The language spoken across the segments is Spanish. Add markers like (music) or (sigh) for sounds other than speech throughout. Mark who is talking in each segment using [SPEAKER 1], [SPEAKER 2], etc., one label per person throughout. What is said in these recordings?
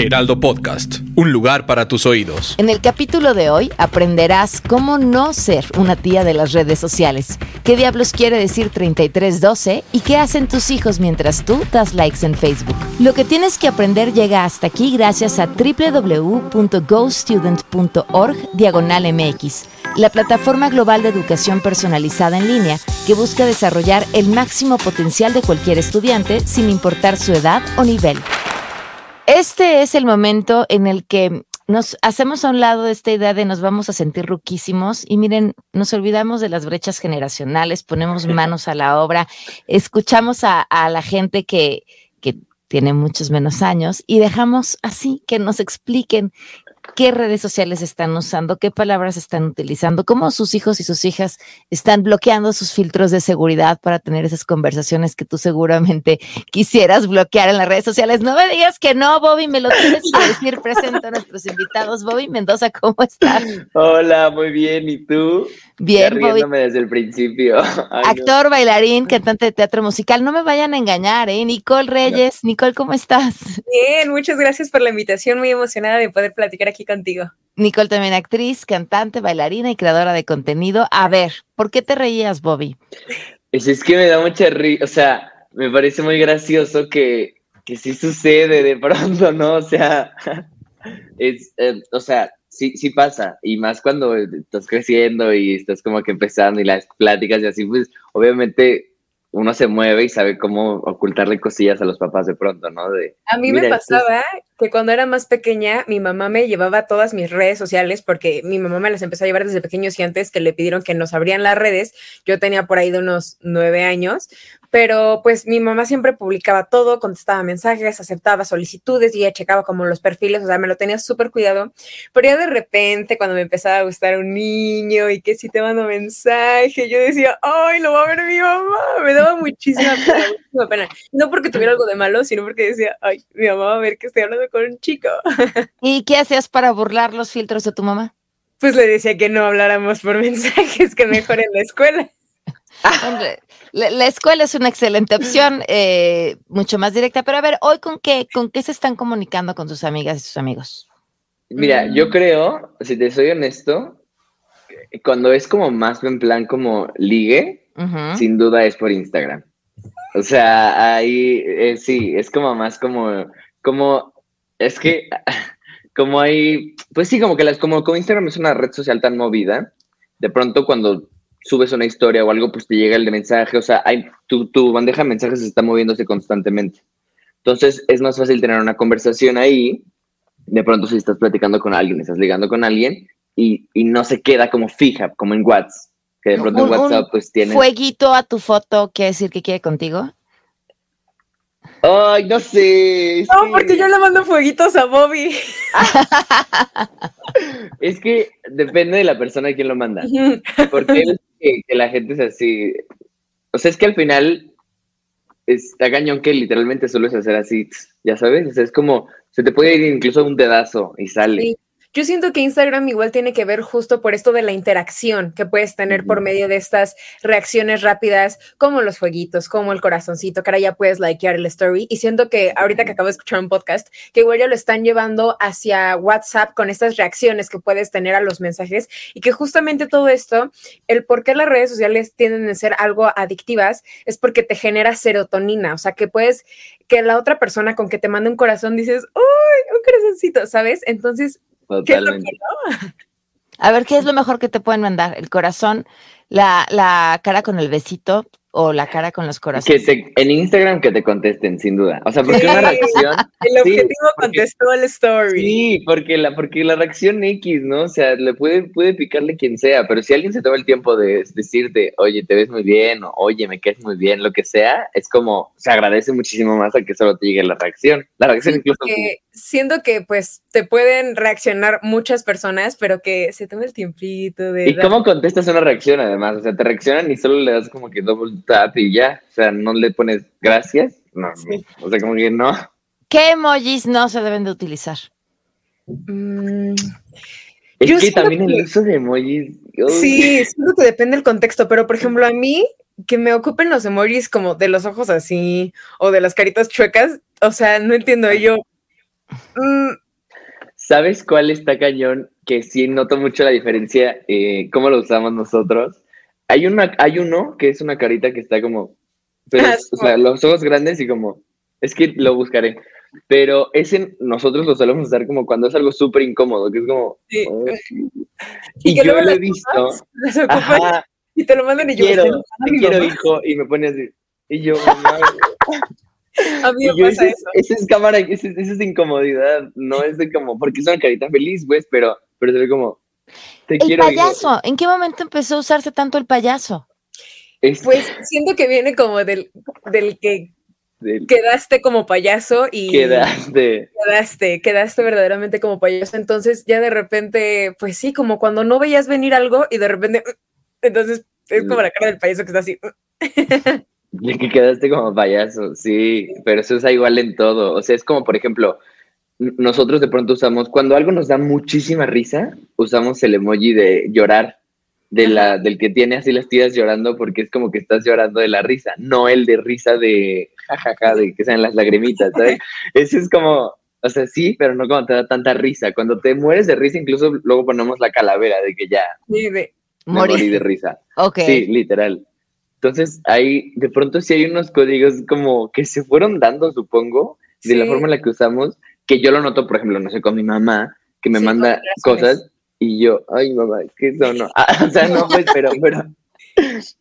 [SPEAKER 1] Heraldo Podcast, un lugar para tus oídos.
[SPEAKER 2] En el capítulo de hoy aprenderás cómo no ser una tía de las redes sociales, qué diablos quiere decir 3312 y qué hacen tus hijos mientras tú das likes en Facebook. Lo que tienes que aprender llega hasta aquí gracias a www.gostudent.org diagonal MX, la plataforma global de educación personalizada en línea que busca desarrollar el máximo potencial de cualquier estudiante sin importar su edad o nivel. Este es el momento en el que nos hacemos a un lado de esta idea de nos vamos a sentir ruquísimos y miren, nos olvidamos de las brechas generacionales, ponemos manos a la obra, escuchamos a, a la gente que, que tiene muchos menos años y dejamos así que nos expliquen qué redes sociales están usando, qué palabras están utilizando, cómo sus hijos y sus hijas están bloqueando sus filtros de seguridad para tener esas conversaciones que tú seguramente (laughs) quisieras bloquear en las redes sociales. No me digas que no, Bobby, me lo tienes que decir. Presento a nuestros invitados. Bobby Mendoza, ¿cómo estás?
[SPEAKER 3] Hola, muy bien. ¿Y tú?
[SPEAKER 2] Bien,
[SPEAKER 3] ya Bobby. desde el principio. (laughs)
[SPEAKER 2] Ay, Actor, no. bailarín, cantante de teatro musical. No me vayan a engañar, ¿eh? Nicole Reyes. Nicole, ¿cómo estás?
[SPEAKER 4] Bien, muchas gracias por la invitación. Muy emocionada de poder platicar aquí contigo.
[SPEAKER 2] Nicole también actriz, cantante, bailarina y creadora de contenido. A ver, ¿por qué te reías, Bobby?
[SPEAKER 3] Es, es que me da mucha risa, o sea, me parece muy gracioso que, que sí sucede de pronto, ¿no? O sea, (laughs) es, eh, o sea, sí, sí pasa, y más cuando estás creciendo y estás como que empezando y las pláticas y así, pues obviamente uno se mueve y sabe cómo ocultarle cosillas a los papás de pronto, ¿no? De,
[SPEAKER 4] a mí me pasaba que cuando era más pequeña, mi mamá me llevaba todas mis redes sociales, porque mi mamá me las empezó a llevar desde pequeños y antes que le pidieron que nos abrían las redes, yo tenía por ahí de unos nueve años, pero pues mi mamá siempre publicaba todo, contestaba mensajes, aceptaba solicitudes y ella checaba como los perfiles, o sea, me lo tenía súper cuidado, pero ya de repente cuando me empezaba a gustar un niño y que si te mando mensaje, yo decía, ay, lo va a ver mi mamá, me daba muchísima pena, (laughs) muchísima pena, no porque tuviera algo de malo, sino porque decía, ay, mi mamá va a ver que estoy hablando con un chico. (laughs)
[SPEAKER 2] ¿Y qué hacías para burlar los filtros de tu mamá?
[SPEAKER 4] Pues le decía que no habláramos por (laughs) mensajes, que mejor en la escuela.
[SPEAKER 2] La, escuela es una excelente opción, eh, mucho más directa, pero a ver, hoy con qué, con qué se están comunicando con sus amigas y sus amigos.
[SPEAKER 3] Mira, yo mm. creo, si te soy honesto, cuando es como más en plan como ligue, sin duda es por Instagram. O sea, ahí eh, sí, es como más como, como, es que, (laughs) como hay, pues sí, como que las, como, como Instagram es una red social tan movida, de pronto cuando subes una historia o algo, pues te llega el de mensaje, o sea, hay, tu, tu bandeja de mensajes está moviéndose constantemente. Entonces es más fácil tener una conversación ahí, de pronto si estás platicando con alguien, estás ligando con alguien y, y no se queda como fija, como en WhatsApp, que de pronto en WhatsApp pues tiene...
[SPEAKER 2] Fueguito a tu foto, ¿quiere decir que quiere contigo?
[SPEAKER 3] Ay, no sé.
[SPEAKER 4] No, porque yo le mando fueguitos a Bobby. (laughs)
[SPEAKER 3] es que depende de la persona a quien lo manda. Porque (laughs) que, la gente es así. O sea, es que al final está cañón que literalmente solo es hacer así, ya sabes. O sea, es como, se te puede ir incluso un dedazo y sale.
[SPEAKER 4] Yo siento que Instagram igual tiene que ver justo por esto de la interacción que puedes tener por medio de estas reacciones rápidas, como los fueguitos, como el corazoncito, que ahora ya puedes likear el story. Y siento que ahorita que acabo de escuchar un podcast, que igual ya lo están llevando hacia WhatsApp con estas reacciones que puedes tener a los mensajes y que justamente todo esto, el por qué las redes sociales tienden a ser algo adictivas es porque te genera serotonina, o sea, que puedes, que la otra persona con que te manda un corazón dices, ¡uy! Un corazoncito, ¿sabes? Entonces,
[SPEAKER 3] Totalmente.
[SPEAKER 2] A ver, ¿qué es lo mejor que te pueden mandar? El corazón. La, la cara con el besito o la cara con los corazones.
[SPEAKER 3] Que en Instagram que te contesten, sin duda. O sea, porque una reacción. (laughs)
[SPEAKER 4] El objetivo contestó el story.
[SPEAKER 3] Sí, porque la, porque la reacción X, ¿no? O sea, le puede, puede picarle quien sea, pero si alguien se toma el tiempo de decirte, oye, te ves muy bien, o oye, me quedas muy bien, lo que sea, es como, se agradece muchísimo más a que solo te llegue la reacción. La reacción incluso.
[SPEAKER 4] siento que, pues, te pueden reaccionar muchas personas, pero que se tome el tiempito de.
[SPEAKER 3] ¿Y cómo contestas una reacción, además? O sea, te reaccionan y solo le das como que double tap y ya. O sea, no le pones gracias. No, o sea, como que no.
[SPEAKER 2] ¿Qué emojis no se deben de utilizar?
[SPEAKER 4] Mm,
[SPEAKER 3] es que también el uso de emojis.
[SPEAKER 4] Sí, siento que depende del contexto, pero por ejemplo, a mí que me ocupen los emojis como de los ojos así o de las caritas chuecas, o sea, no entiendo yo. Mm.
[SPEAKER 3] ¿Sabes cuál está cañón? Que sí noto mucho la diferencia, eh, cómo lo usamos nosotros. Hay, una, hay uno que es una carita que está como, ah, o sea, los ojos grandes y como, es que lo buscaré. Pero ese nosotros lo solemos usar como cuando es algo súper incómodo, que es como... (laughs) Y, yo lo he visto.
[SPEAKER 4] y te lo mandan y
[SPEAKER 3] yo... Quiero, te quiero, hijo, y me pone así. Y yo, (laughs)
[SPEAKER 4] A mí me pasa eso.
[SPEAKER 3] Esa es cámara, esa es incomodidad, no es de como, porque es una carita feliz, pues, pero, pero se ve como,
[SPEAKER 2] te el payaso, ¿en qué momento empezó a usarse tanto el payaso?
[SPEAKER 4] Pues siento que viene como del, del que quedaste como payaso y
[SPEAKER 3] quedaste.
[SPEAKER 4] quedaste, quedaste verdaderamente como payaso. Entonces ya de repente, pues sí, como cuando no veías venir algo y de repente, (laughs) entonces es como la cara del payaso que está así.
[SPEAKER 3] Y que quedaste como payaso, sí, pero se usa igual en todo. O sea, es como, por ejemplo, nosotros de pronto usamos, cuando algo nos da muchísima risa, usamos el emoji de llorar de la, del que tiene así las tías llorando porque es como que estás llorando de la risa, no el de risa de jajaja, de que sean las lagrimitas, ¿sabes? (laughs) Ese es como, o sea, sí, pero no cuando te da tanta risa. Cuando te mueres de risa, incluso luego ponemos la calavera de que ya
[SPEAKER 4] sí, de
[SPEAKER 3] morir de risa.
[SPEAKER 2] Ok.
[SPEAKER 3] Sí, literal. Entonces, ahí de pronto sí hay unos códigos como que se fueron dando, supongo, de la forma en la que usamos, que yo lo noto, por ejemplo, no sé, con mi mamá, que me manda cosas y yo, ay, mamá, es que eso no. (laughs) Ah, o sea, no, pues, pero, pero,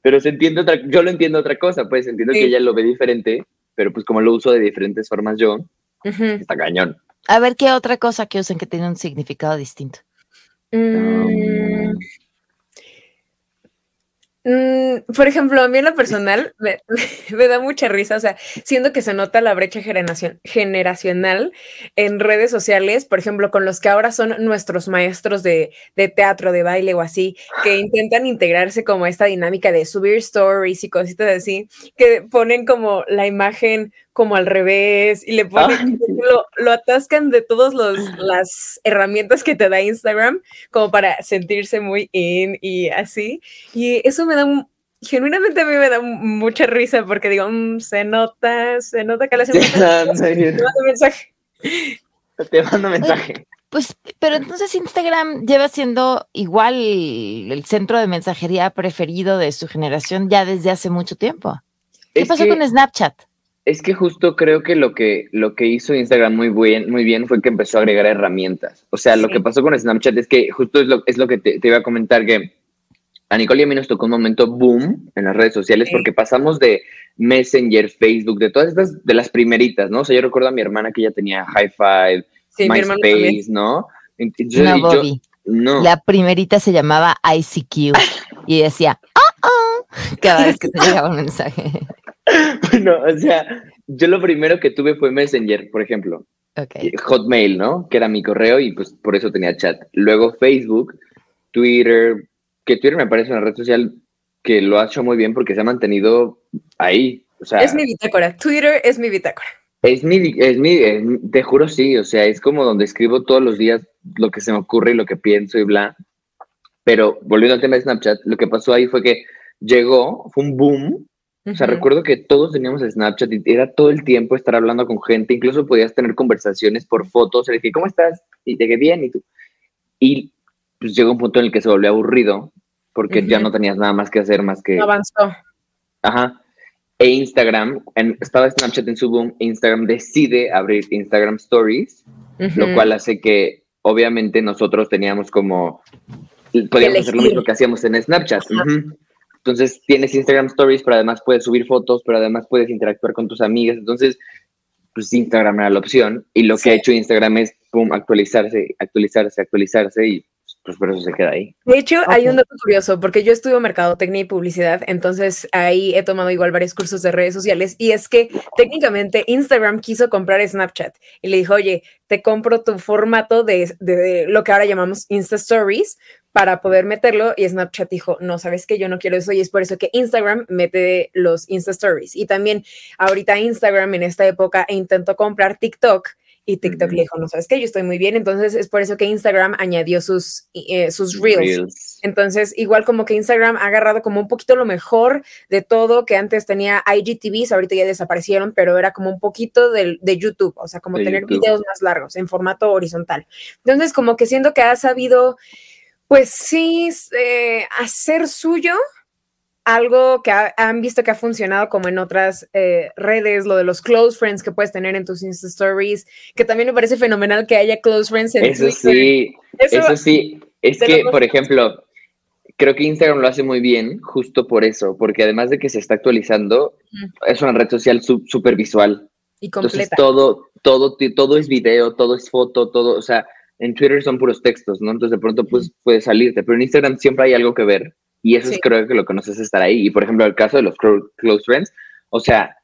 [SPEAKER 3] pero se entiende otra, yo lo entiendo otra cosa, pues entiendo que ella lo ve diferente, pero pues como lo uso de diferentes formas yo, está cañón.
[SPEAKER 2] A ver, ¿qué otra cosa que usen que tiene un significado distinto?
[SPEAKER 4] Mm. Mm, por ejemplo, a mí en lo personal me, (laughs) da mucha risa, o sea, siendo que se nota la brecha generacional en redes sociales, por ejemplo, con los que ahora son nuestros maestros de, de, teatro, de baile o así, que intentan integrarse como esta dinámica de subir stories y cositas así, que ponen como la imagen como al revés y le ponen, ah, lo, atascan de todas las herramientas que te da Instagram como para sentirse muy in y así. Y eso me da un, genuinamente a mí me da mucha risa porque digo, mm, se nota, se nota que la (laughs)
[SPEAKER 3] Te mando mensaje. Te mando mensaje.
[SPEAKER 2] Pues, pero entonces Instagram lleva siendo igual el centro de mensajería preferido de su generación ya desde hace mucho tiempo. ¿Qué pasó con Snapchat?
[SPEAKER 3] Es que justo creo que lo que, lo que hizo Instagram muy bien, muy bien fue que empezó a agregar herramientas. O sea, lo que pasó con Snapchat es que justo es lo, es lo que te, iba a comentar que a Nicole y a mí nos tocó un momento boom en las redes sociales porque pasamos de Messenger, Facebook, de todas estas, de las primeritas, ¿no? O sea, yo recuerdo a mi hermana que ya tenía High Five, MySpace, ¿no?
[SPEAKER 2] no, Bobby. no. La primerita se llamaba ICQ (laughs) y decía, oh, oh, cada vez que te llegaba un mensaje. (laughs)
[SPEAKER 3] bueno, o sea, yo lo primero que tuve fue Messenger, por ejemplo. Hotmail, ¿no? Que era mi correo y pues por eso tenía chat. Luego Facebook, Twitter, que Twitter me parece una red social que lo ha hecho muy bien porque se ha mantenido ahí. O sea,
[SPEAKER 4] es mi bitácora. Twitter es mi bitácora.
[SPEAKER 3] Es mi, es mi, te juro sí, o sea, es como donde escribo todos los días lo que se me ocurre y lo que pienso y bla. Pero volviendo al tema de Snapchat, lo que pasó ahí fue que llegó, fue un boom o sea, recuerdo que todos teníamos Snapchat y era todo el tiempo estar hablando con gente, incluso podías tener conversaciones por fotos, le dije, ¿cómo estás? Y quedé bien, y tú. Y pues llegó un punto en el que se volvió aburrido, porque ya no tenías nada más que hacer más que...
[SPEAKER 4] Avanzó.
[SPEAKER 3] Ajá. E Instagram, en, estaba Snapchat en su boom, Instagram decide abrir Instagram Stories, lo cual hace que obviamente nosotros teníamos como, podíamos hacer lo mismo que hacíamos en Snapchat. Entonces tienes Instagram Stories, pero además puedes subir fotos, pero además puedes interactuar con tus amigas. Entonces, pues Instagram era la opción. Y lo que ha hecho Instagram es, pum, actualizarse, actualizarse, actualizarse y pues por eso se queda ahí.
[SPEAKER 4] De hecho, hay un dato curioso, porque yo estudio mercadotecnia y publicidad, entonces ahí he tomado igual varios cursos de redes sociales, y es que técnicamente Instagram quiso comprar Snapchat y le dijo, oye, te compro tu formato de, de lo que ahora llamamos Insta Stories para poder meterlo, y Snapchat dijo, no, sabes que yo no quiero eso, y es por eso que Instagram mete los Insta Stories. Y también ahorita Instagram en esta época intentó comprar TikTok y TikTok le dijo, no sabes qué, yo estoy muy bien. Entonces es por eso que Instagram añadió sus, eh, sus reels. Entonces, igual como que Instagram ha agarrado como un poquito lo mejor de todo, que antes tenía IGTVs, ahorita ya desaparecieron, pero era como un poquito de, de YouTube, o sea, como tener videos más largos en formato horizontal. Entonces, como que siento que ha sabido, pues sí, eh, hacer suyo algo que han visto que ha funcionado como en otras eh, redes, lo de los close friends que puedes tener en tus Insta Stories, que también me parece fenomenal que haya close friends en
[SPEAKER 3] eso Sí, eso, sí, es que, por ejemplo, creo que Instagram lo hace muy bien justo por eso, porque además de que se está actualizando, es una red social súper visual.
[SPEAKER 4] Y completa.
[SPEAKER 3] Entonces todo, todo, todo es video, todo es foto, todo, o sea, en Twitter son puros textos, ¿no? Entonces de pronto pues, puedes salirte, pero en Instagram siempre hay algo que ver. Y eso es creo que lo que nos hace estar ahí. Y por ejemplo, el caso de los close friends, o sea,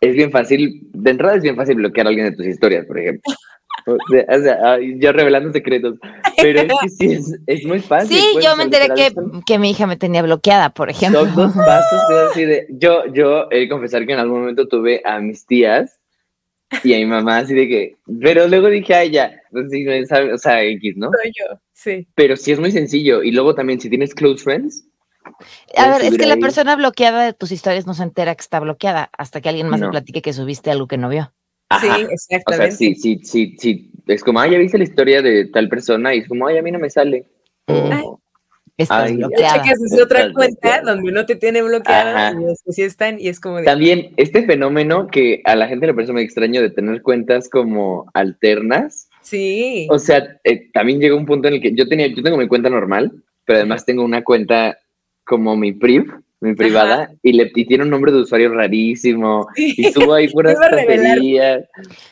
[SPEAKER 3] es bien fácil, de entrada es bien fácil bloquear a alguien de tus historias, por ejemplo. (laughs) O sea, yo revelando secretos, pero es que sí, es, muy fácil.
[SPEAKER 2] Sí, yo me enteré que, que, mi hija me tenía bloqueada, por ejemplo.
[SPEAKER 3] Son dos pasos, (laughs) así de, yo, yo he de confesar que en algún momento tuve a mis tías y a mi mamá así de que, pero luego dije, ay, ya, pues o sea, X, ¿no?
[SPEAKER 4] Soy yo, sí.
[SPEAKER 3] Pero sí es muy sencillo. Y luego también, si tienes close friends.
[SPEAKER 2] A ver, es que la persona bloqueada de tus historias no se entera que está bloqueada hasta que alguien más le platique que subiste algo que no vio.
[SPEAKER 4] Sí, exactamente.
[SPEAKER 3] O sea, sí, sí, sí, sí. Es como, ay, ya viste la historia de tal persona y es como, ay, a mí no me sale.
[SPEAKER 2] Estás bloqueada.
[SPEAKER 4] es otra cuenta donde no te tiene bloqueada y es que sí están y es como de...
[SPEAKER 3] También este fenómeno que a la gente le parece muy extraño de tener cuentas como alternas.
[SPEAKER 4] Sí.
[SPEAKER 3] O sea, eh, también llegó un punto en el que yo tenía, yo tengo mi cuenta normal, pero además tengo una cuenta como mi priv, mi privada, y le y tiene un nombre de usuario rarísimo, y subo ahí (laughs) puras tonterías.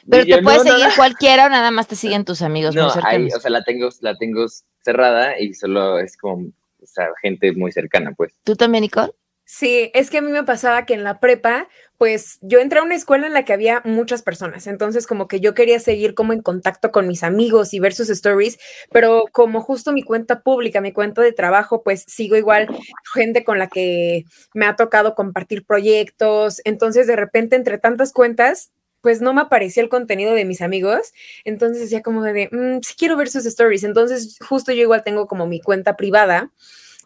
[SPEAKER 2] Pero te puedes seguir cualquiera o nada más te siguen tus amigos
[SPEAKER 3] no, muy o sea, la tengo, la tengo cerrada y solo es como, o sea, gente muy cercana, pues.
[SPEAKER 2] ¿Tú también, Nicole?
[SPEAKER 4] Sí, es que a mí me pasaba que en la prepa, pues yo entré a una escuela en la que había muchas personas, entonces como que yo quería seguir como en contacto con mis amigos y ver sus stories, pero como justo mi cuenta pública, mi cuenta de trabajo, pues sigo igual gente con la que me ha tocado compartir proyectos, entonces de repente entre tantas cuentas pues no me aparecía el contenido de mis amigos, entonces decía como de, mm, sí quiero ver sus stories, entonces justo yo igual tengo como mi cuenta privada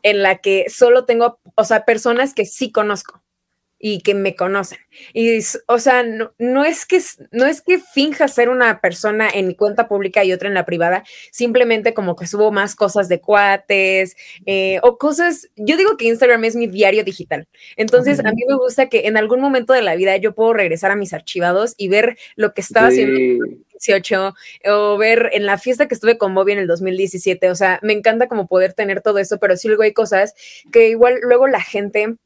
[SPEAKER 4] en la que solo tengo, o sea, personas que sí conozco y que me conocen. Y, o sea, no, no, es que, no es que finja ser una persona en mi cuenta pública y otra en la privada, simplemente como que subo más cosas de cuates eh, o cosas, yo digo que Instagram es mi diario digital. Entonces, a mí me gusta que en algún momento de la vida yo puedo regresar a mis archivados y ver lo que estaba haciendo en el 18 o ver en la fiesta que estuve con Bobby en el 2017. O sea, me encanta como poder tener todo eso, pero sí luego hay cosas que igual luego la gente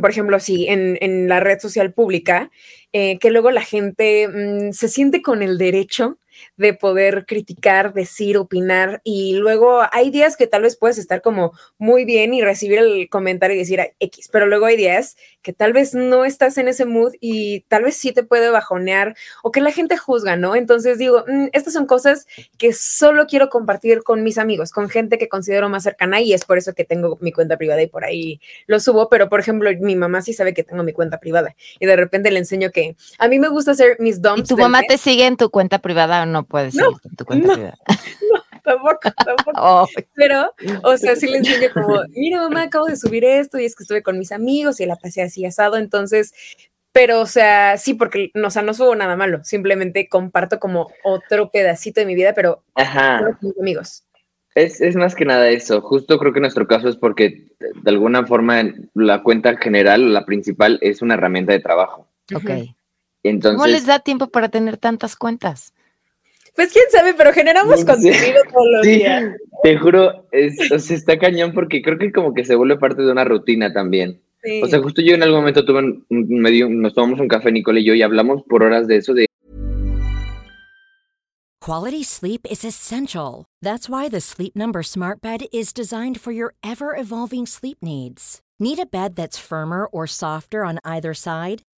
[SPEAKER 4] por ejemplo, sí, en, en, la red social pública, eh, que luego la gente mm, se siente con el derecho de poder criticar, decir, opinar y luego hay días que tal vez puedes estar como muy bien y recibir el comentario y decir X, pero luego hay días que tal vez no estás en ese mood y tal vez sí te puede bajonear o que la gente juzga, ¿no? Entonces digo, mm, estas son cosas que solo quiero compartir con mis amigos, con gente que considero más cercana y es por eso que tengo mi cuenta privada y por ahí lo subo, pero por ejemplo, mi mamá sí sabe que tengo mi cuenta privada y de repente le enseño que a mí me gusta hacer mis dumps.
[SPEAKER 2] ¿Y tu mamá te sigue en tu cuenta privada o no puedes seguir en tu cuenta privada? (laughs)
[SPEAKER 4] No, tampoco, tampoco. (laughs) Pero, o sea, sí le enseño como, (laughs) mira mamá, acabo de subir esto y es que estuve con mis amigos y la pasé así asado, entonces pero, o sea, sí, porque, o sea, no subo nada malo, simplemente comparto como otro pedacito de mi vida, pero
[SPEAKER 3] Ajá.
[SPEAKER 4] con mis amigos.
[SPEAKER 3] Es, es, más que nada eso. Justo creo que nuestro caso es porque de alguna forma la cuenta general, la principal, es una herramienta de trabajo.
[SPEAKER 2] Ok. Entonces, ¿Cómo les da tiempo para tener tantas cuentas?
[SPEAKER 4] Pues quién sabe, pero generamos contenido todos los días.
[SPEAKER 3] Te juro, es, o sea, está cañón porque creo que como que se vuelve parte de una rutina también. O sea, justo yo en algún momento tuve un, medio, nos tomamos un café Nicole y yo y hablamos por horas de eso de
[SPEAKER 5] Quality sleep is essential. That's why the Sleep Number Smart Bed is designed for your ever evolving sleep needs. Need a bed that's firmer or softer on either side?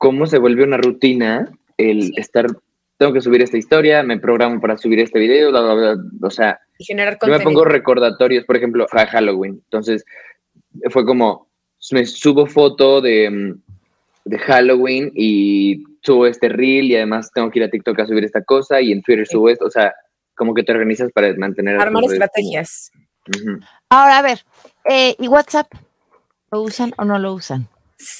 [SPEAKER 3] ¿Cómo se vuelve una rutina el estar, tengo que subir esta historia, me programo para subir este video, bla, bla, bla, o sea,
[SPEAKER 4] yo
[SPEAKER 3] me pongo recordatorios, por ejemplo, a Halloween, entonces fue como, me subo foto de, de Halloween y subo este reel y además tengo que ir a TikTok a subir esta cosa y en Twitter subo esto, o sea, como que te organizas para mantener...
[SPEAKER 4] Armar estrategias.
[SPEAKER 2] Ahora, a ver, eh, ¿y WhatsApp? ¿Lo usan o no lo usan?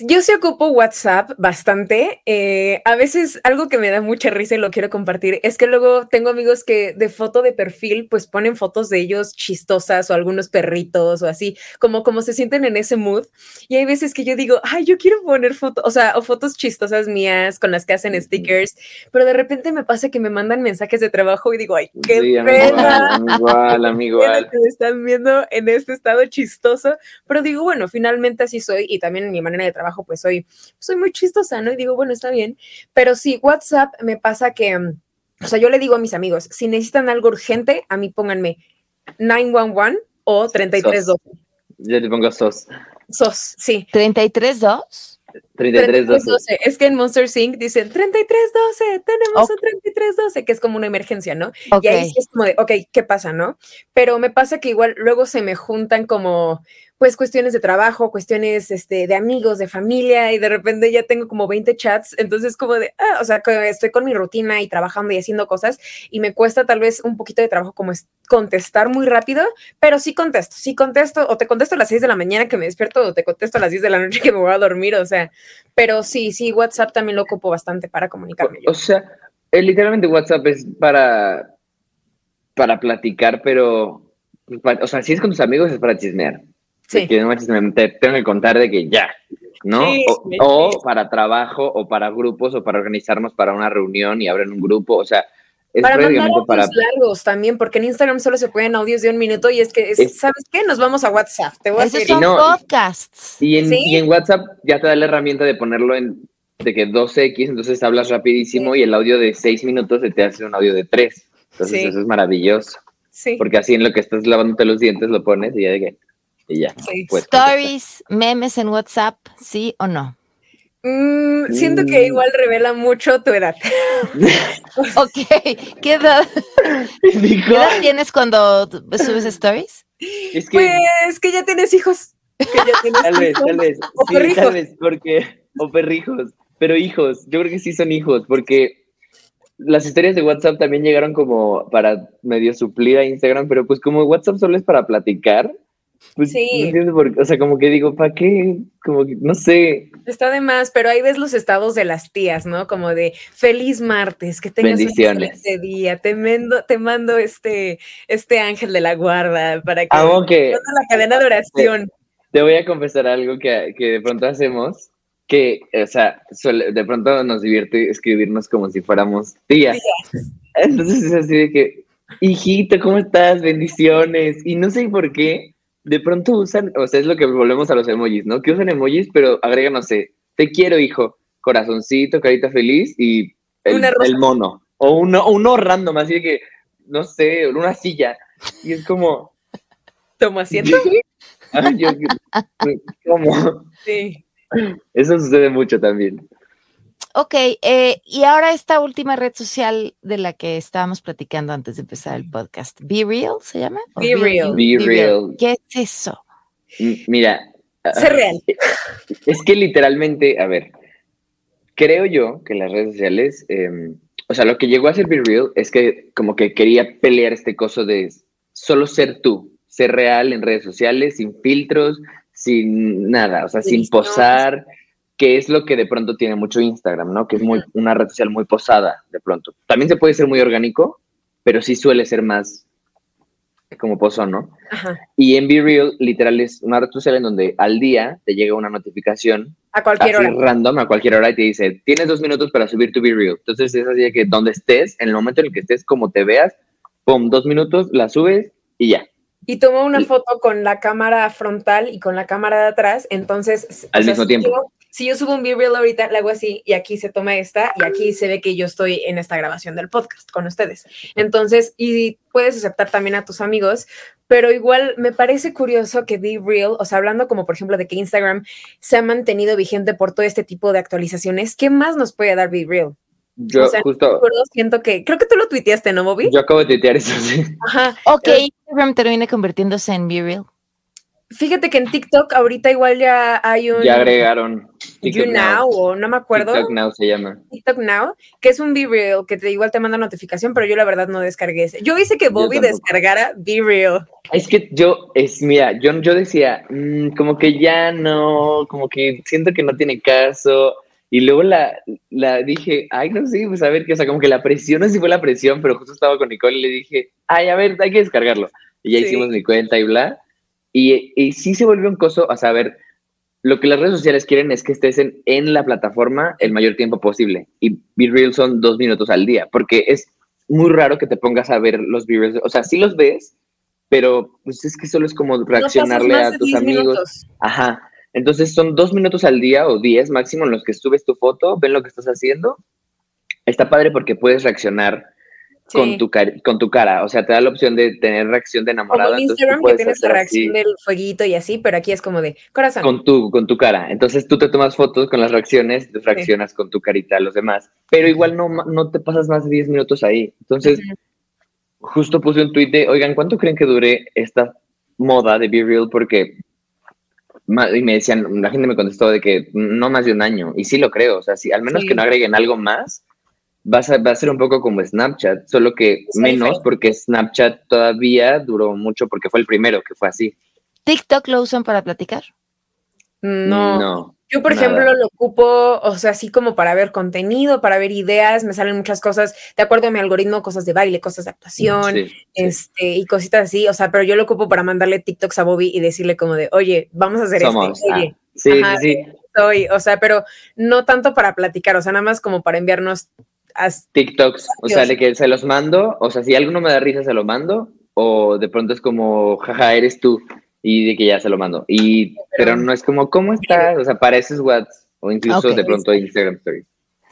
[SPEAKER 4] Yo sí ocupo WhatsApp bastante. Eh, a veces algo que me da mucha risa y lo quiero compartir es que luego tengo amigos que de foto de perfil pues ponen fotos de ellos chistosas o algunos perritos o así, como como se sienten en ese mood. Y hay veces que yo digo, ay, yo quiero poner fotos, o sea, o fotos chistosas mías con las que hacen stickers, pero de repente me pasa que me mandan mensajes de trabajo y digo, ay, qué pena.
[SPEAKER 3] Igual, amigo, (laughs)
[SPEAKER 4] Que me están viendo en este estado chistoso, pero digo, bueno, finalmente así soy y también en mi manera de trabajo, pues soy, soy muy chistosa, ¿no? Y digo, bueno, está bien. Pero sí, WhatsApp me pasa que, mm, o sea, yo le digo a mis amigos, si necesitan algo urgente, a mí pónganme 911 o 3312.
[SPEAKER 3] Yo le pongo SOS.
[SPEAKER 4] SOS, sí.
[SPEAKER 2] 332.
[SPEAKER 3] 3312.
[SPEAKER 4] Es que en Monster Sync dicen 3312, tenemos un 3312, que es como una emergencia, ¿no? Y ahí es como de, ok, ¿qué pasa, no? Pero me pasa que igual luego se me juntan como pues cuestiones de trabajo, cuestiones este, de amigos, de familia, y de repente ya tengo como 20 chats, entonces como de, ah, o sea, estoy con mi rutina y trabajando y haciendo cosas, y me cuesta tal vez un poquito de trabajo como es contestar muy rápido, pero sí contesto, sí contesto, o te contesto a las 6 de la mañana que me despierto, o te contesto a las 10 de la noche que me voy a dormir, o sea, pero sí, sí, WhatsApp también lo ocupo bastante para comunicarme.
[SPEAKER 3] O, sea, eh, literalmente WhatsApp es para, para platicar, pero, o sea, si es con tus amigos es para chismear. Sí. Que no te tengo que contar de que ya, ¿no? o, para trabajo, o para grupos, o para organizarnos para una reunión y abrir un grupo, o sea,
[SPEAKER 4] es para mandar audios para... largos también, porque en Instagram solo se pueden audios de un minuto y es que, ¿sabes qué? Nos vamos a WhatsApp. Te voy a
[SPEAKER 2] decir. Son podcasts.
[SPEAKER 3] Y en, y en WhatsApp ya te da la herramienta de ponerlo en de que 2X, entonces hablas rapidísimo y el audio de 6 minutos se te hace un audio de 3. Entonces eso es maravilloso. Sí. Porque así en lo que estás lavándote los dientes lo pones y ya de que y ya.
[SPEAKER 2] Stories, memes en WhatsApp, ¿sí o no?
[SPEAKER 4] Mm, siento que mm. igual revela mucho tu edad. (laughs)
[SPEAKER 2] ok, ¿qué edad, (laughs) ¿qué edad tienes cuando subes stories?
[SPEAKER 4] Es que, pues que ya tienes hijos.
[SPEAKER 3] tal vez, tal vez. O sí, perrijos. Tal vez, porque, o perrijos, pero hijos, yo creo que sí son hijos, porque las historias de WhatsApp también llegaron como para medio suplir a Instagram, pero pues como WhatsApp solo es para platicar, pues, sí. o sea, como que digo, ¿para qué? Como que, no sé.
[SPEAKER 4] Está de más, pero ahí ves los estados de las tías, ¿no? Como de feliz martes, que tengas
[SPEAKER 3] un
[SPEAKER 4] excelente día, te mando, te mando este, este ángel de la guarda para que,
[SPEAKER 3] Hago que
[SPEAKER 4] la cadena de oración.
[SPEAKER 3] Te, voy a confesar algo que, que, de pronto hacemos, que, o sea, de pronto nos divierte escribirnos como si fuéramos tías. Entonces es así de que, hijito, ¿cómo estás? Bendiciones. Y no sé por qué de pronto usan, o sea, es lo que volvemos a los emojis, ¿no? Que usan emojis, pero agregan, no sé, te quiero, hijo, corazoncito, carita feliz y el, mono. O uno, uno random, así que, no sé, una silla. Y es como.
[SPEAKER 4] ¿Toma asiento?
[SPEAKER 3] ¿Cómo? Sí. Eso sucede mucho también.
[SPEAKER 2] Ok, eh, y ahora esta última red social de la que estábamos platicando antes de empezar el podcast, Be Real, ¿se llama?
[SPEAKER 4] Be, Real.
[SPEAKER 3] Be, Real.
[SPEAKER 2] ¿Qué es eso?
[SPEAKER 3] Mira.
[SPEAKER 4] Ser real. (laughs)
[SPEAKER 3] Es que literalmente, a ver, creo yo que las redes sociales, em, o sea, lo que llegó a ser Be Real es que como que quería pelear este coso de solo ser tú, ser real en redes sociales, sin filtros, sin nada, o sea, sin posar que es lo que de pronto tiene mucho Instagram, ¿no? Que es muy, una red social muy posada, de pronto. También se puede ser muy orgánico, pero sí suele ser más como posón, ¿no? Y en Be Real, literal, es una red social en donde al día te llega una notificación.
[SPEAKER 4] A cualquier
[SPEAKER 3] así
[SPEAKER 4] hora.
[SPEAKER 3] random, a cualquier hora, y te dice, tienes dos minutos para subir tu Be Real. Entonces es así de que donde estés, en el momento en el que estés, como te veas, pum, dos minutos, la subes y ya.
[SPEAKER 4] Y tomó una foto con la cámara frontal y con la cámara de atrás, entonces...
[SPEAKER 3] Al mismo tiempo
[SPEAKER 4] si yo subo un B-Reel ahorita, le hago así y aquí se toma esta y aquí se ve que yo estoy en esta grabación del podcast con ustedes. Entonces, y puedes aceptar también a tus amigos, pero igual me parece curioso que B-Real, o sea, hablando como por ejemplo de que Instagram se ha mantenido vigente por todo este tipo de actualizaciones, ¿qué más nos puede dar B-Real?
[SPEAKER 3] Yo justo.
[SPEAKER 4] Siento que. Creo que tú lo tuiteaste, ¿no, Bobby?
[SPEAKER 3] Yo acabo de tuitear eso, sí.
[SPEAKER 2] Ajá. Ok, Instagram termina convirtiéndose en B-Real.
[SPEAKER 4] Fíjate que en TikTok ahorita igual ya hay un...
[SPEAKER 3] Ya agregaron.
[SPEAKER 4] TikTok you Now, o no me acuerdo.
[SPEAKER 3] TikTok Now se llama.
[SPEAKER 4] TikTok Now, que es un Be Real, que te igual te manda notificación, pero yo la verdad no descargué ese. Yo hice que Bobby descargara Be Real.
[SPEAKER 3] Es que yo, es, mira, yo, yo decía, mm, como que ya no, como que siento que no tiene caso. Y luego la, la dije, ay, no sé, pues a ver qué, o sea, como que la presión, no sé si fue la presión, pero justo estaba con Nicole y le dije, ay, a ver, hay que descargarlo. Y ya hicimos mi cuenta y bla. Y, y sí se volvió un coso, o sea, a ver, lo que las redes sociales quieren es que estés en, en la plataforma el mayor tiempo posible. Y Be Real son dos minutos al día, porque es muy raro que te pongas a ver los Be Reals. O sea, sí los ves, pero pues es que solo es como reaccionarle a tus amigos. Ajá. Entonces son dos minutos al día o diez máximo en los que subes tu foto, ven lo que estás haciendo. Está padre porque puedes reaccionar con, tu con tu cara. O sea, te da la opción de tener reacción de enamorada.
[SPEAKER 4] Como Instagram que tienes la reacción del fueguito y así, pero aquí es como de corazón.
[SPEAKER 3] Con tu, con tu cara. Entonces tú te tomas fotos con las reacciones, te reaccionas con tu carita a los demás. Pero igual no, no te pasas más de 10 minutos ahí. Entonces, justo puse un tweet de, oigan, ¿cuánto creen que dure esta moda de Be Real? Porque y me decían, la gente me contestó de que no más de un año, y sí lo creo, o sea, si, al menos que no agreguen algo más, va a, ser un poco como Snapchat, solo que menos porque Snapchat todavía duró mucho porque fue el primero que fue así.
[SPEAKER 2] ¿TikTok lo usan para platicar?
[SPEAKER 4] No. Yo, por ejemplo, lo ocupo, o sea, así como para ver contenido, para ver ideas, me salen muchas cosas, de acuerdo a mi algoritmo, cosas de baile, cosas de actuación, este, y cositas así, o sea, pero yo lo ocupo para mandarle TikToks a Bobby y decirle como de, oye, vamos a hacer esto. Oye,
[SPEAKER 3] ah, sí, sí, sí.
[SPEAKER 4] Soy, o sea, pero no tanto para platicar, o sea, nada más como para enviarnos
[SPEAKER 3] TikToks, o sea, de que se los mando, o sea, si alguno me da risa se lo mando, o de pronto es como, jaja, eres tú, y de que ya se lo mando. Y, pero, no es como, ¿cómo estás? O sea, para eso es WhatsApp, o incluso de pronto Instagram Stories.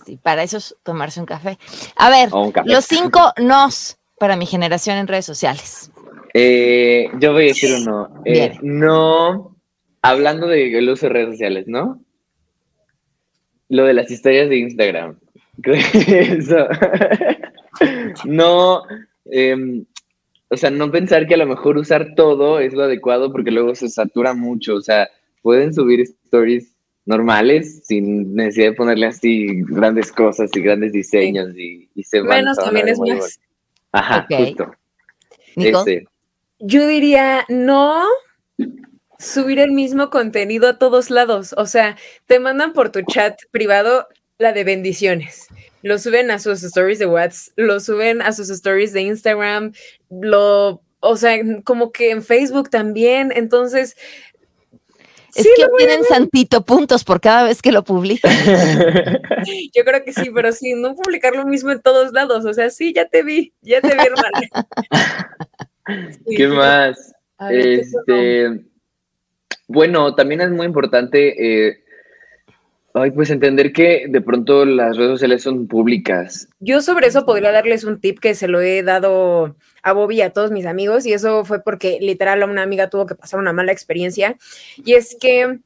[SPEAKER 2] Sí, para eso es tomarse un café. A ver, los cinco nos para mi generación en redes sociales.
[SPEAKER 3] Eh, yo voy a decir uno. Eh, no, hablando de uso de redes sociales, ¿no? Lo de las historias de Instagram. (laughs) Eso. no, em, o sea, no pensar que a lo mejor usar todo es lo adecuado porque luego se satura mucho. O sea, pueden subir stories normales sin necesidad de ponerle así grandes cosas y grandes diseños y, se van
[SPEAKER 4] Menos también es más.
[SPEAKER 3] Ajá, justo.
[SPEAKER 4] Yo diría no subir el mismo contenido a todos lados. O sea, te mandan por tu chat privado la de bendiciones. Lo suben a sus stories de WhatsApp, lo suben a sus stories de Instagram, lo, o sea, como que en Facebook también. Entonces,
[SPEAKER 2] es que tienen santito puntos por cada vez que lo publican. (laughs)
[SPEAKER 4] Yo creo que sí, pero sí, no publicar lo mismo en todos lados. O sea, sí, ya te vi, ya te vi,
[SPEAKER 3] hermano. (laughs) ¿Qué más? este, bueno, también es muy importante eh,
[SPEAKER 6] Ay, pues entender que de pronto las redes sociales son públicas.
[SPEAKER 4] Yo sobre eso podría darles un tip que se lo he dado a Bobby y a todos mis amigos y eso fue porque literal una amiga tuvo que pasar una mala experiencia y es que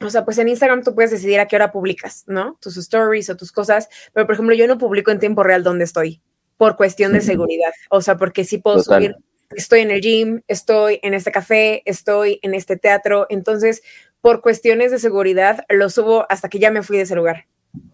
[SPEAKER 4] o sea, pues en Instagram tú puedes decidir a qué hora publicas, ¿no? Tus stories o tus cosas, pero por ejemplo yo no publico en tiempo real dónde estoy por cuestión de seguridad, o sea, porque sí puedo subir, estoy en el gym, estoy en este café, estoy en este teatro, entonces por cuestiones de seguridad lo subo hasta que ya me fui de ese lugar.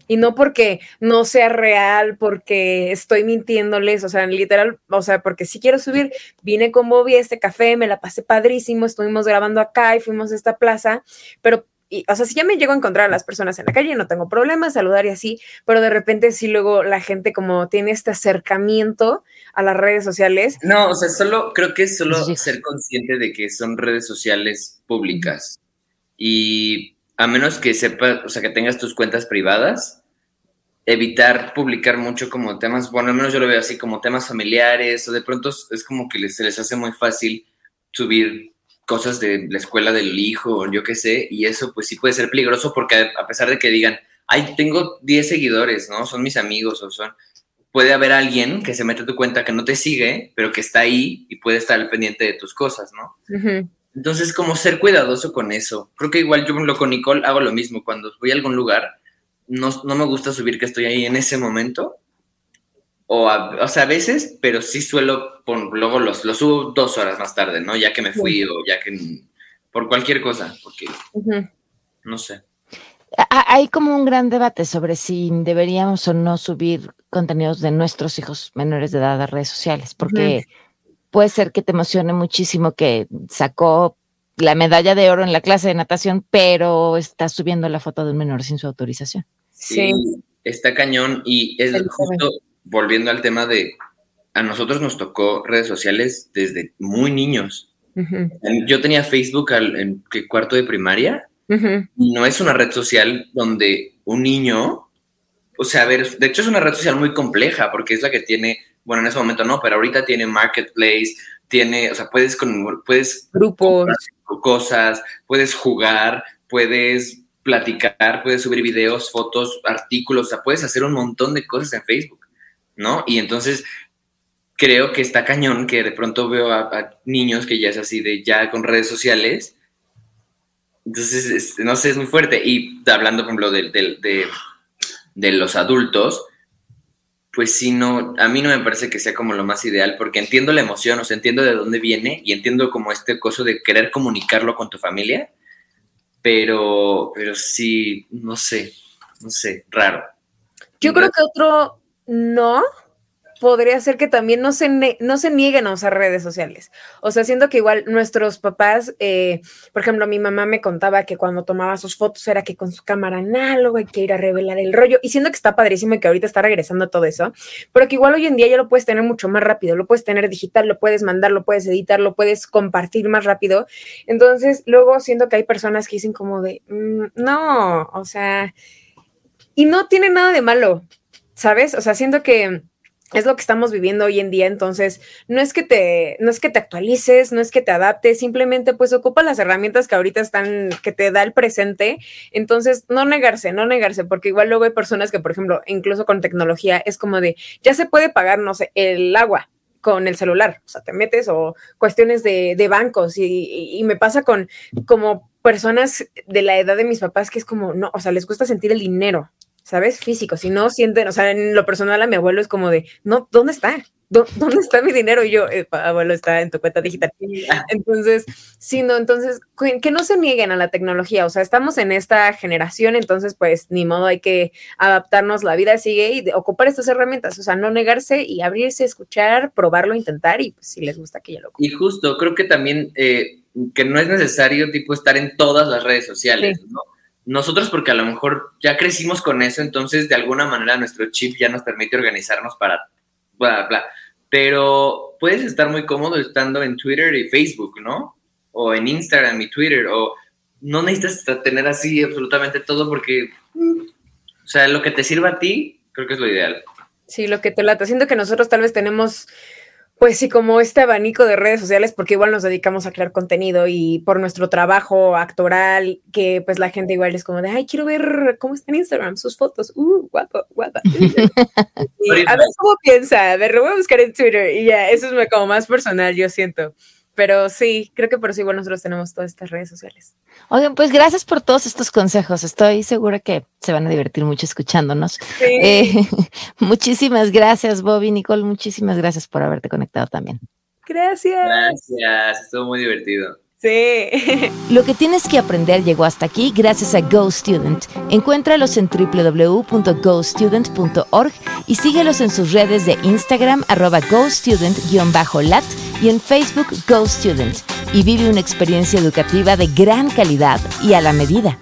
[SPEAKER 4] Y no porque no sea real, porque estoy mintiéndoles, o sea, literal, o sea, porque si quiero subir, vine con Bobby a este café, me la pasé padrísimo, estuvimos grabando acá y fuimos a esta plaza, pero o sea, si ya me llego a encontrar a las personas en la calle, no tengo problema, saludar y así, pero de repente sí luego la gente como tiene este acercamiento a las redes sociales.
[SPEAKER 3] No, o sea, solo creo que es solo ser consciente de que son redes sociales públicas. Y a menos que sepas, o sea, que tengas tus cuentas privadas, evitar publicar mucho como temas, bueno, al menos yo lo veo así como temas familiares, o de pronto es como que se les hace muy fácil subir cosas de la escuela del hijo, o yo qué sé, y eso pues sí puede ser peligroso porque a pesar de que digan, ay, tengo 10 seguidores, ¿no? Son mis amigos o son... Puede haber alguien que se mete a tu cuenta que no te sigue, pero que está ahí y puede estar al pendiente de tus cosas, ¿no? Entonces, como ser cuidadoso con eso. Creo que igual yo lo con Nicole hago lo mismo. Cuando voy a algún lugar, no, me gusta subir que estoy ahí en ese momento. O, o sea, a veces, pero sí suelo, luego los, los subo dos horas más tarde, ¿no? Ya que me fui o ya que... Por cualquier cosa, porque... No sé.
[SPEAKER 2] Hay como un gran debate sobre si deberíamos o no subir contenidos de nuestros hijos menores de edad a redes sociales, porque puede ser que te emocione muchísimo que sacó la medalla de oro en la clase de natación, pero está subiendo la foto de un menor sin su autorización.
[SPEAKER 3] Sí, está cañón y es justo volviendo al tema de a nosotros nos tocó redes sociales desde muy niños. Yo tenía Facebook en cuarto de primaria y no es una red social donde un niño, o sea, a ver, de hecho es una red social muy compleja porque es la que tiene bueno, en ese momento no, pero ahorita tiene marketplace, tiene, o sea, puedes con, puedes
[SPEAKER 4] grupos,
[SPEAKER 3] cosas, puedes jugar, puedes platicar, puedes subir videos, fotos, artículos, o sea, puedes hacer un montón de cosas en Facebook, ¿no? Y entonces creo que está cañón que de pronto veo a, niños que ya es así de ya con redes sociales. Entonces, no sé, es muy fuerte. Y hablando, por ejemplo, de, de los adultos, pues sí, no, a mí no me parece que sea como lo más ideal, porque entiendo la emoción, o sea, entiendo de dónde viene y entiendo como este coso de querer comunicarlo con tu familia, pero, pero sí, no sé, no sé, raro.
[SPEAKER 4] Yo creo que otro no, podría ser que también no se, no se nieguen a usar redes sociales. O sea, siento que igual nuestros papás, eh, por ejemplo, mi mamá me contaba que cuando tomaba sus fotos era que con su cámara análoga hay que ir a revelar el rollo. Y siento que está padrísimo y que ahorita está regresando todo eso, pero que igual hoy en día ya lo puedes tener mucho más rápido, lo puedes tener digital, lo puedes mandar, lo puedes editar, lo puedes compartir más rápido. Entonces, luego siento que hay personas que dicen como de, mm, no, o sea, y no tiene nada de malo, ¿sabes? O sea, siento que es lo que estamos viviendo hoy en día, entonces no es que te no es que te actualices, no es que te adaptes, simplemente pues ocupa las herramientas que ahorita están que te da el presente, entonces no negarse, no negarse, porque igual luego hay personas que por ejemplo, incluso con tecnología es como de ya se puede pagar no sé, el agua con el celular, o sea, te metes o cuestiones de, de bancos y, y me pasa con como personas de la edad de mis papás que es como, no, o sea, les gusta sentir el dinero, ¿sabes? Físico. Si no sienten, o sea, en lo personal a mi abuelo es como de, no, ¿dónde está? ¿Dónde está mi dinero? Y yo, eh, abuelo, está en tu cuenta digital. Entonces, sí, no, entonces, que no se nieguen a la tecnología. O sea, estamos en esta generación, entonces, pues, ni modo, hay que adaptarnos, la vida sigue y ocupar estas herramientas. O sea, no negarse y abrirse, escuchar, probarlo, intentar y pues, si les gusta que ya lo
[SPEAKER 3] Y justo, creo que también eh, que no es necesario, tipo, estar en todas las redes sociales, ¿no? Nosotros porque a lo mejor ya crecimos con eso, entonces de alguna manera nuestro chip ya nos permite organizarnos para bla, bla. Pero puedes estar muy cómodo estando en Twitter y Facebook, ¿no? O en Instagram y Twitter, o no necesitas tener así absolutamente todo porque, o sea, lo que te sirva a ti, creo que es lo ideal.
[SPEAKER 4] Sí, lo que te lata. Siento que nosotros tal vez tenemos pues sí, como este abanico de redes sociales, porque igual nos dedicamos a crear contenido y por nuestro trabajo actoral, que pues la gente igual es como de, ay, quiero ver cómo está en Instagram, sus fotos, uh, guapo, guapa. (laughs) a ver cómo piensa, a ver, lo voy a buscar en Twitter y ya, eso es como más personal, yo siento. Pero sí, creo que por eso igual nosotros tenemos todas estas redes sociales.
[SPEAKER 2] Oigan, pues gracias por todos estos consejos. Estoy segura que se van a divertir mucho escuchándonos. Eh, (laughs) muchísimas gracias, Bobby, Nicole. Muchísimas gracias por haberte conectado también.
[SPEAKER 4] Gracias.
[SPEAKER 7] Gracias, estuvo muy divertido.
[SPEAKER 2] Lo que tienes que aprender llegó hasta aquí gracias a GoStudent. Encuéntralos en www.gostudent.org y síguelos en sus redes de Instagram arroba gostudent-lat y en Facebook GoStudent y vive una experiencia educativa de gran calidad y a la medida.